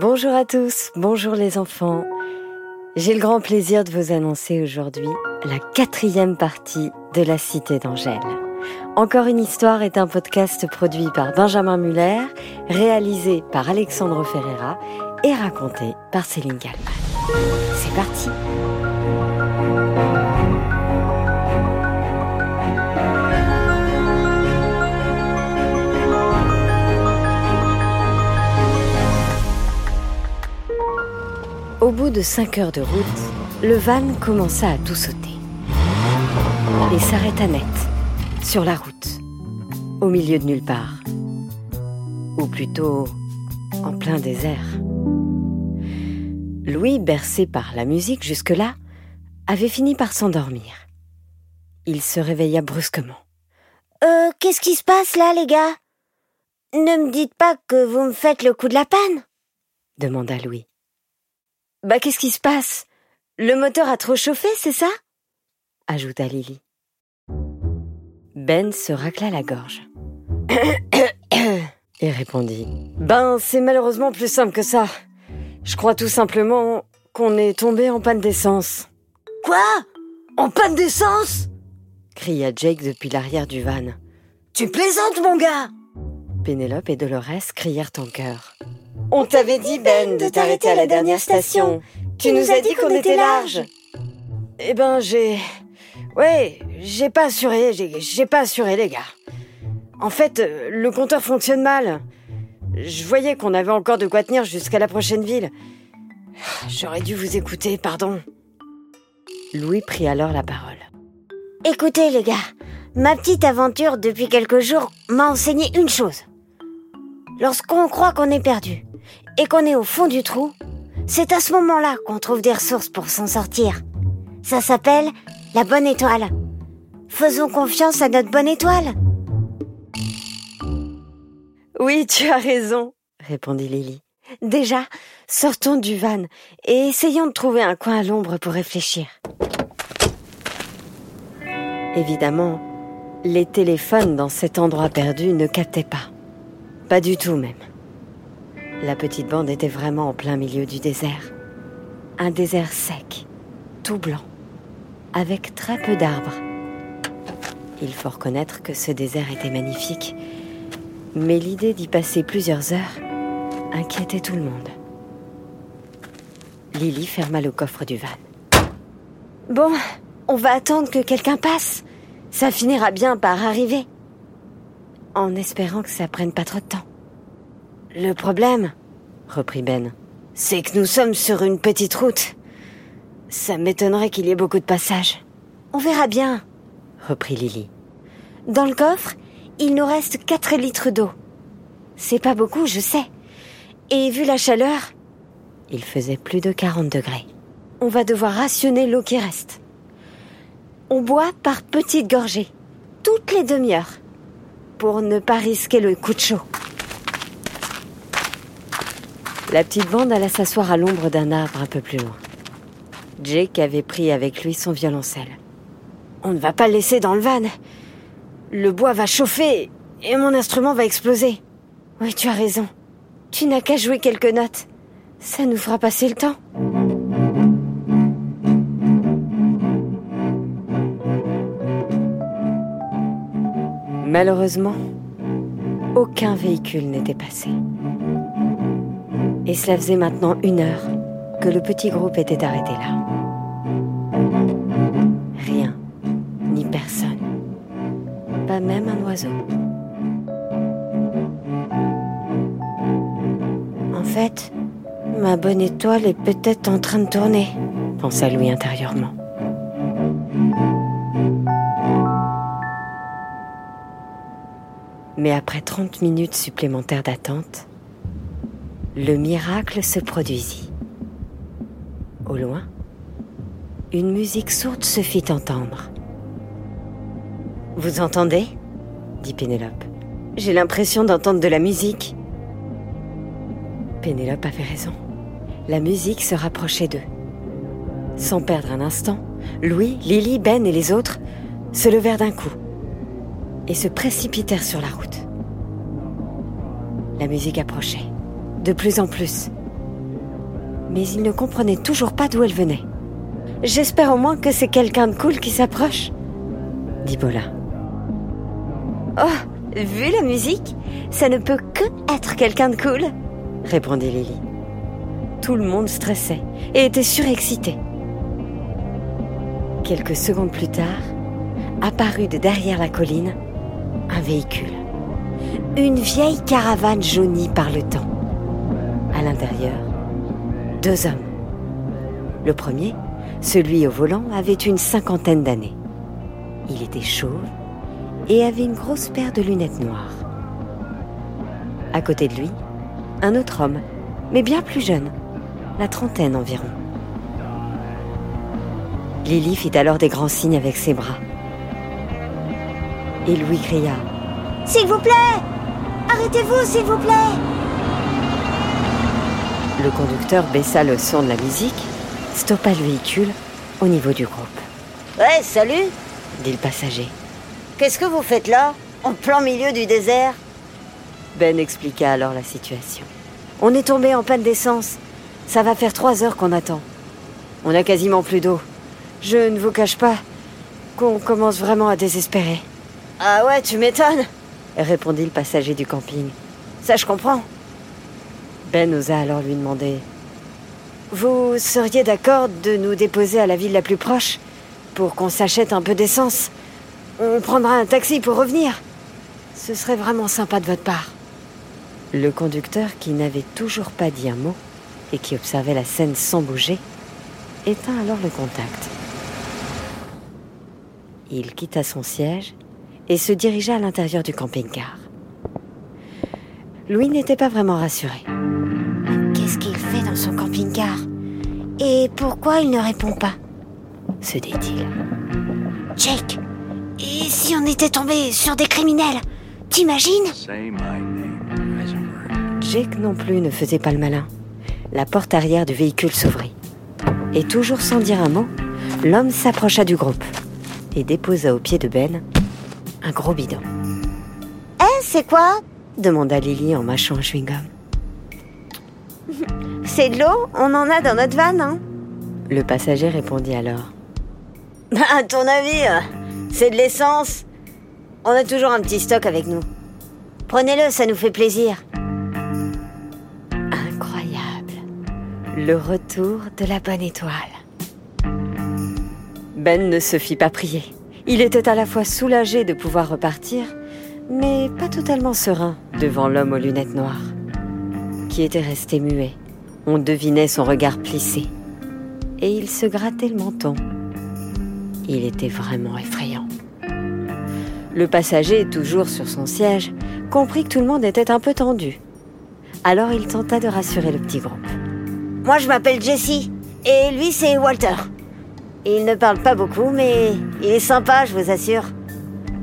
Bonjour à tous, bonjour les enfants. J'ai le grand plaisir de vous annoncer aujourd'hui la quatrième partie de La Cité d'Angèle. Encore une histoire est un podcast produit par Benjamin Muller, réalisé par Alexandre Ferreira et raconté par Céline Galman. C'est parti bout de cinq heures de route, le van commença à tout sauter et s'arrêta net, sur la route, au milieu de nulle part, ou plutôt en plein désert. Louis, bercé par la musique jusque-là, avait fini par s'endormir. Il se réveilla brusquement. Euh, qu'est-ce qui se passe là, les gars? Ne me dites pas que vous me faites le coup de la panne demanda Louis. Bah qu'est-ce qui se passe? Le moteur a trop chauffé, c'est ça? Ajouta Lily. Ben se racla la gorge. et répondit. Ben, c'est malheureusement plus simple que ça. Je crois tout simplement qu'on est tombé en panne d'essence. Quoi? En panne d'essence? Cria Jake depuis l'arrière du van. Tu plaisantes, mon gars Pénélope et Dolores crièrent en chœur. On t'avait dit, Ben, de t'arrêter à la dernière station. Tu nous as dit qu'on était large. Eh ben, j'ai... Ouais, j'ai pas assuré, j'ai pas assuré, les gars. En fait, le compteur fonctionne mal. Je voyais qu'on avait encore de quoi tenir jusqu'à la prochaine ville. J'aurais dû vous écouter, pardon. Louis prit alors la parole. Écoutez, les gars, ma petite aventure depuis quelques jours m'a enseigné une chose. Lorsqu'on croit qu'on est perdu, et qu'on est au fond du trou, c'est à ce moment-là qu'on trouve des ressources pour s'en sortir. Ça s'appelle la bonne étoile. Faisons confiance à notre bonne étoile. Oui, tu as raison, répondit Lily. Déjà, sortons du van et essayons de trouver un coin à l'ombre pour réfléchir. Évidemment, les téléphones dans cet endroit perdu ne captaient pas. Pas du tout même. La petite bande était vraiment en plein milieu du désert. Un désert sec, tout blanc, avec très peu d'arbres. Il faut reconnaître que ce désert était magnifique, mais l'idée d'y passer plusieurs heures inquiétait tout le monde. Lily ferma le coffre du van. Bon, on va attendre que quelqu'un passe. Ça finira bien par arriver. En espérant que ça prenne pas trop de temps. Le problème, reprit Ben, c'est que nous sommes sur une petite route. Ça m'étonnerait qu'il y ait beaucoup de passages. On verra bien, reprit Lily. Dans le coffre, il nous reste 4 litres d'eau. C'est pas beaucoup, je sais. Et vu la chaleur, il faisait plus de 40 degrés. On va devoir rationner l'eau qui reste. On boit par petites gorgées, toutes les demi-heures, pour ne pas risquer le coup de chaud. La petite bande alla s'asseoir à l'ombre d'un arbre un peu plus loin. Jake avait pris avec lui son violoncelle. On ne va pas le laisser dans le van. Le bois va chauffer et mon instrument va exploser. Oui, tu as raison. Tu n'as qu'à jouer quelques notes. Ça nous fera passer le temps. Malheureusement, aucun véhicule n'était passé. Et cela faisait maintenant une heure que le petit groupe était arrêté là. Rien, ni personne, pas même un oiseau. En fait, ma bonne étoile est peut-être en train de tourner, pensa Louis intérieurement. Mais après 30 minutes supplémentaires d'attente, le miracle se produisit. Au loin, une musique sourde se fit entendre. Vous entendez? dit Pénélope. J'ai l'impression d'entendre de la musique. Pénélope avait raison. La musique se rapprochait d'eux. Sans perdre un instant, Louis, Lily, Ben et les autres se levèrent d'un coup et se précipitèrent sur la route. La musique approchait de plus en plus. mais ils ne comprenaient toujours pas d'où elle venait. J'espère au moins que c'est quelqu'un de cool qui s'approche, dit Bola. Oh, vu la musique, ça ne peut que être quelqu'un de cool, répondit Lily. Tout le monde stressait et était surexcité. Quelques secondes plus tard, apparut de derrière la colline un véhicule. Une vieille caravane jaunie par le temps. Deux hommes. Le premier, celui au volant, avait une cinquantaine d'années. Il était chauve et avait une grosse paire de lunettes noires. À côté de lui, un autre homme, mais bien plus jeune, la trentaine environ. Lily fit alors des grands signes avec ses bras. Et Louis cria S'il vous plaît Arrêtez-vous, s'il vous plaît Le conducteur baissa le son de la musique, stoppa le véhicule au niveau du groupe. Ouais, salut dit le passager. Qu'est-ce que vous faites là En plein milieu du désert? Ben expliqua alors la situation. On est tombé en panne d'essence. Ça va faire trois heures qu'on attend. On a quasiment plus d'eau. Je ne vous cache pas qu'on commence vraiment à désespérer. Ah ouais, tu m'étonnes répondit le passager du camping. Ça, je comprends. Ben osa alors lui demander Vous seriez d'accord de nous déposer à la ville la plus proche pour qu'on s'achète un peu d'essence? On prendra un taxi pour revenir. Ce serait vraiment sympa de votre part. Le conducteur, qui n'avait toujours pas dit un mot et qui observait la scène sans bouger, éteint alors le contact. Il quitta son siège et se dirigea à l'intérieur du camping-car. Louis n'était pas vraiment rassuré. Et pourquoi il ne répond pas se dit-il. Jake, et si on était tombé sur des criminels T'imagines Jake non plus ne faisait pas le malin. La porte arrière du véhicule s'ouvrit. Et toujours sans dire un mot, l'homme s'approcha du groupe et déposa au pied de Ben un gros bidon. Eh, c'est quoi? demanda Lily en mâchant un chewing-gum. C'est de l'eau On en a dans notre van, hein Le passager répondit alors. Bah, à ton avis, euh, c'est de l'essence On a toujours un petit stock avec nous. Prenez-le, ça nous fait plaisir. Incroyable. Le retour de la bonne étoile. Ben ne se fit pas prier. Il était à la fois soulagé de pouvoir repartir, mais pas totalement serein devant l'homme aux lunettes noires, qui était resté muet. On devinait son regard plissé, et il se grattait le menton. Il était vraiment effrayant. Le passager, toujours sur son siège, comprit que tout le monde était un peu tendu. Alors il tenta de rassurer le petit groupe. Moi, je m'appelle Jesse, et lui, c'est Walter. Il ne parle pas beaucoup, mais il est sympa, je vous assure.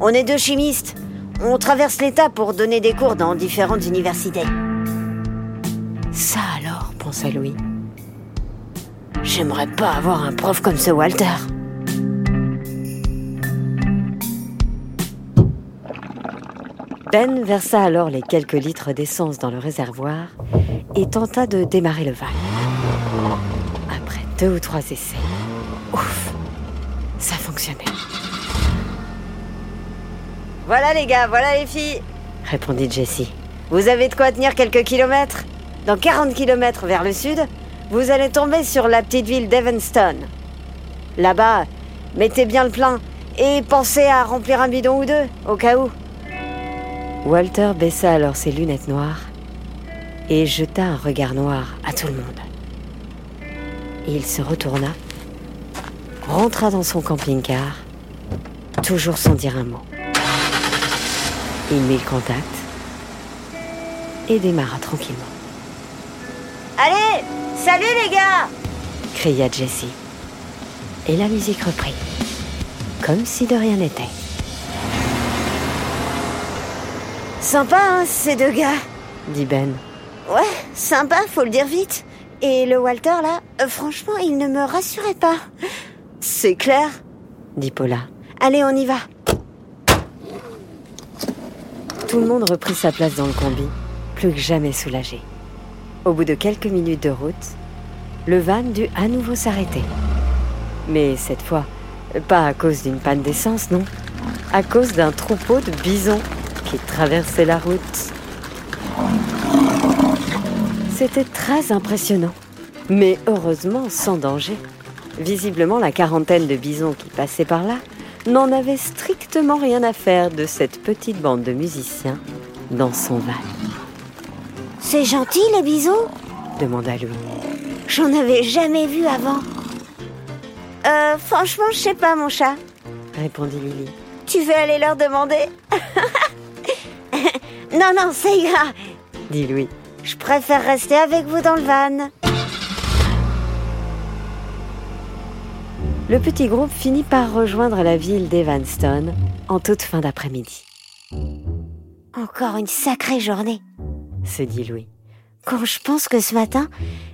On est deux chimistes. On traverse l'État pour donner des cours dans différentes universités. Pensa Louis. J'aimerais pas avoir un prof comme ce Walter. Ben versa alors les quelques litres d'essence dans le réservoir et tenta de démarrer le van. Après deux ou trois essais, ouf, ça fonctionnait. Voilà les gars, voilà les filles, répondit Jessie. Vous avez de quoi tenir quelques kilomètres? Dans 40 kilomètres vers le sud, vous allez tomber sur la petite ville d'Evanston. Là-bas, mettez bien le plein et pensez à remplir un bidon ou deux, au cas où. Walter baissa alors ses lunettes noires et jeta un regard noir à tout le monde. Il se retourna, rentra dans son camping-car, toujours sans dire un mot. Il mit le contact et démarra tranquillement. Allez, salut les gars cria Jessie. Et la musique reprit, comme si de rien n'était. Sympa, hein, ces deux gars dit Ben. Ouais, sympa, faut le dire vite. Et le Walter, là, euh, franchement, il ne me rassurait pas. C'est clair dit Paula. Allez, on y va. Tout le monde reprit sa place dans le combi, plus que jamais soulagé. Au bout de quelques minutes de route, le van dut à nouveau s'arrêter. Mais cette fois, pas à cause d'une panne d'essence, non, à cause d'un troupeau de bisons qui traversait la route. C'était très impressionnant, mais heureusement sans danger. Visiblement, la quarantaine de bisons qui passaient par là n'en avait strictement rien à faire de cette petite bande de musiciens dans son van. C'est gentil les bisons demanda Louis. J'en avais jamais vu avant. Euh, franchement, je sais pas, mon chat, répondit Lily. Tu veux aller leur demander? Non, non, ça ira, dit Louis. Je préfère rester avec vous dans le van. Le petit groupe finit par rejoindre la ville d'Evanston en toute fin d'après-midi. Encore une sacrée journée, se dit Louis. Quand je pense que ce matin,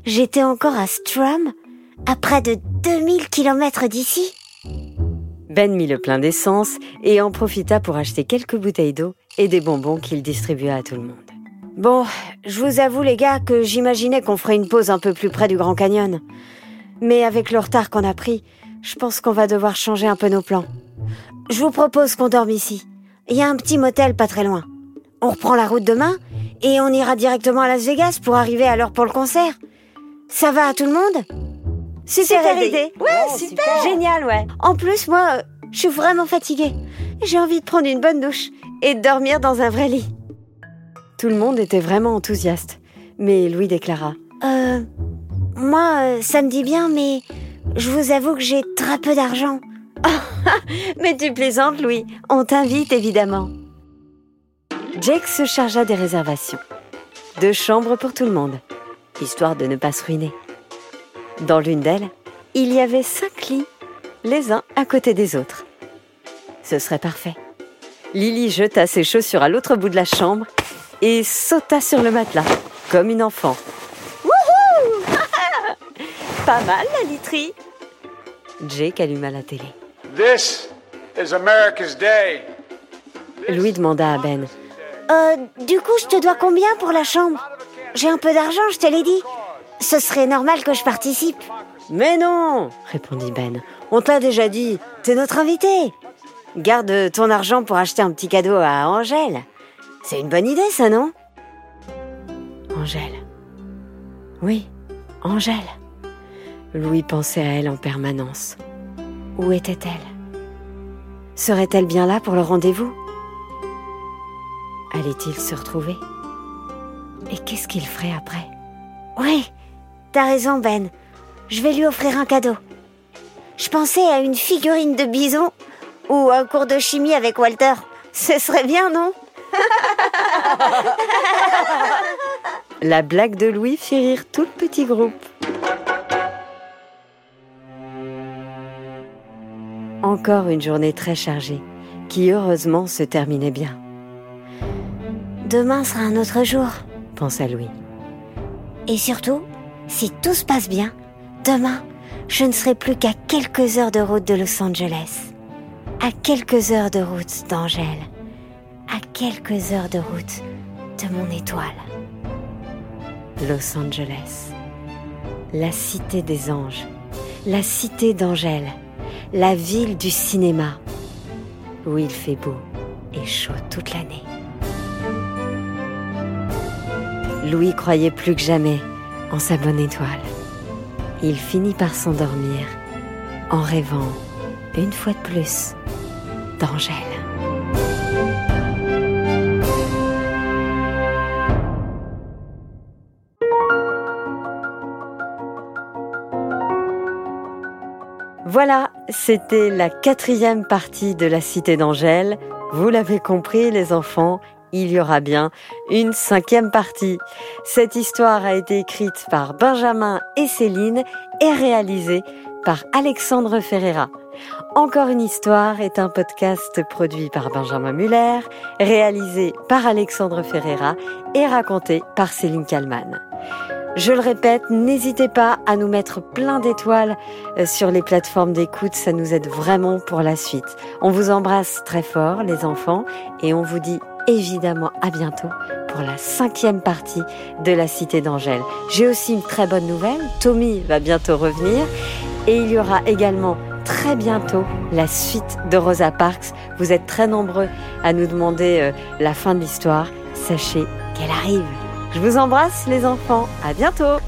j'étais encore à Strum, à près de 2000 km d'ici. Ben mit le plein d'essence et en profita pour acheter quelques bouteilles d'eau et des bonbons qu'il distribua à tout le monde. Bon, je vous avoue les gars que j'imaginais qu'on ferait une pause un peu plus près du Grand Canyon. Mais avec le retard qu'on a pris, je pense qu'on va devoir changer un peu nos plans. Je vous propose qu'on dorme ici. Il y a un petit motel pas très loin. On reprend la route demain et on ira directement à Las Vegas pour arriver à l'heure pour le concert. Ça va à tout le monde? Super, idée. Ouais, super. Génial, ouais. En plus, moi, je suis vraiment fatiguée. J'ai envie de prendre une bonne douche et de dormir dans un vrai lit. Tout le monde était vraiment enthousiaste, mais Louis déclara Euh. Moi, euh, ça me dit bien, mais je vous avoue que j'ai très peu d'argent. mais tu plaisantes, Louis. On t'invite, évidemment. Jake se chargea des réservations. Deux chambres pour tout le monde, histoire de ne pas se ruiner. Dans l'une d'elles, il y avait cinq lits, les uns à côté des autres. Ce serait parfait. Lily jeta ses chaussures à l'autre bout de la chambre et sauta sur le matelas, comme une enfant. Wouhou Pas mal la literie. Jake alluma la télé. This is America's Day. Louis demanda à Ben. Euh, du coup, je te dois combien pour la chambre? J'ai un peu d'argent, je te l'ai dit. Ce serait normal que je participe. Mais non répondit Ben. On t'a déjà dit, t'es notre invité. Garde ton argent pour acheter un petit cadeau à Angèle. C'est une bonne idée, ça, non? Angèle. Oui, Angèle. Louis pensait à elle en permanence. Où était-elle? Serait-elle bien là pour le rendez-vous? Allait-il se retrouver? Et qu'est-ce qu'il ferait après? Oui, t'as raison, Ben. Je vais lui offrir un cadeau. Je pensais à une figurine de bison ou un cours de chimie avec Walter. Ce serait bien, non? La blague de Louis fit rire tout le petit groupe. Encore une journée très chargée, qui heureusement se terminait bien. Demain sera un autre jour, pensa Louis. Et surtout, si tout se passe bien, demain, je ne serai plus qu'à quelques heures de route de Los Angeles, à quelques heures de route d'Angèle, à quelques heures de route de mon étoile. Los Angeles, la cité des anges, la cité d'Angèle, la ville du cinéma, où il fait beau et chaud toute l'année. Louis croyait plus que jamais en sa bonne étoile. Il finit par s'endormir en rêvant, une fois de plus, d'Angèle. Voilà, c'était la quatrième partie de la Cité d'Angèle. Vous l'avez compris, les enfants, il y aura bien une cinquième partie. Cette histoire a été écrite par Benjamin et Céline et réalisée par Alexandre Ferreira. Encore une histoire est un podcast produit par Benjamin Muller, réalisé par Alexandre Ferreira et raconté par Céline Kallmann. Je le répète, n'hésitez pas à nous mettre plein d'étoiles euh, sur les plateformes d'écoute, ça nous aide vraiment pour la suite. On vous embrasse très fort les enfants et on vous dit évidemment à bientôt pour la cinquième partie de la Cité d'Angèle. J'ai aussi une très bonne nouvelle, Tommy va bientôt revenir et il y aura également très bientôt la suite de Rosa Parks. Vous êtes très nombreux à nous demander euh, la fin de l'histoire. Sachez qu'elle arrive. Je vous embrasse les enfants, à bientôt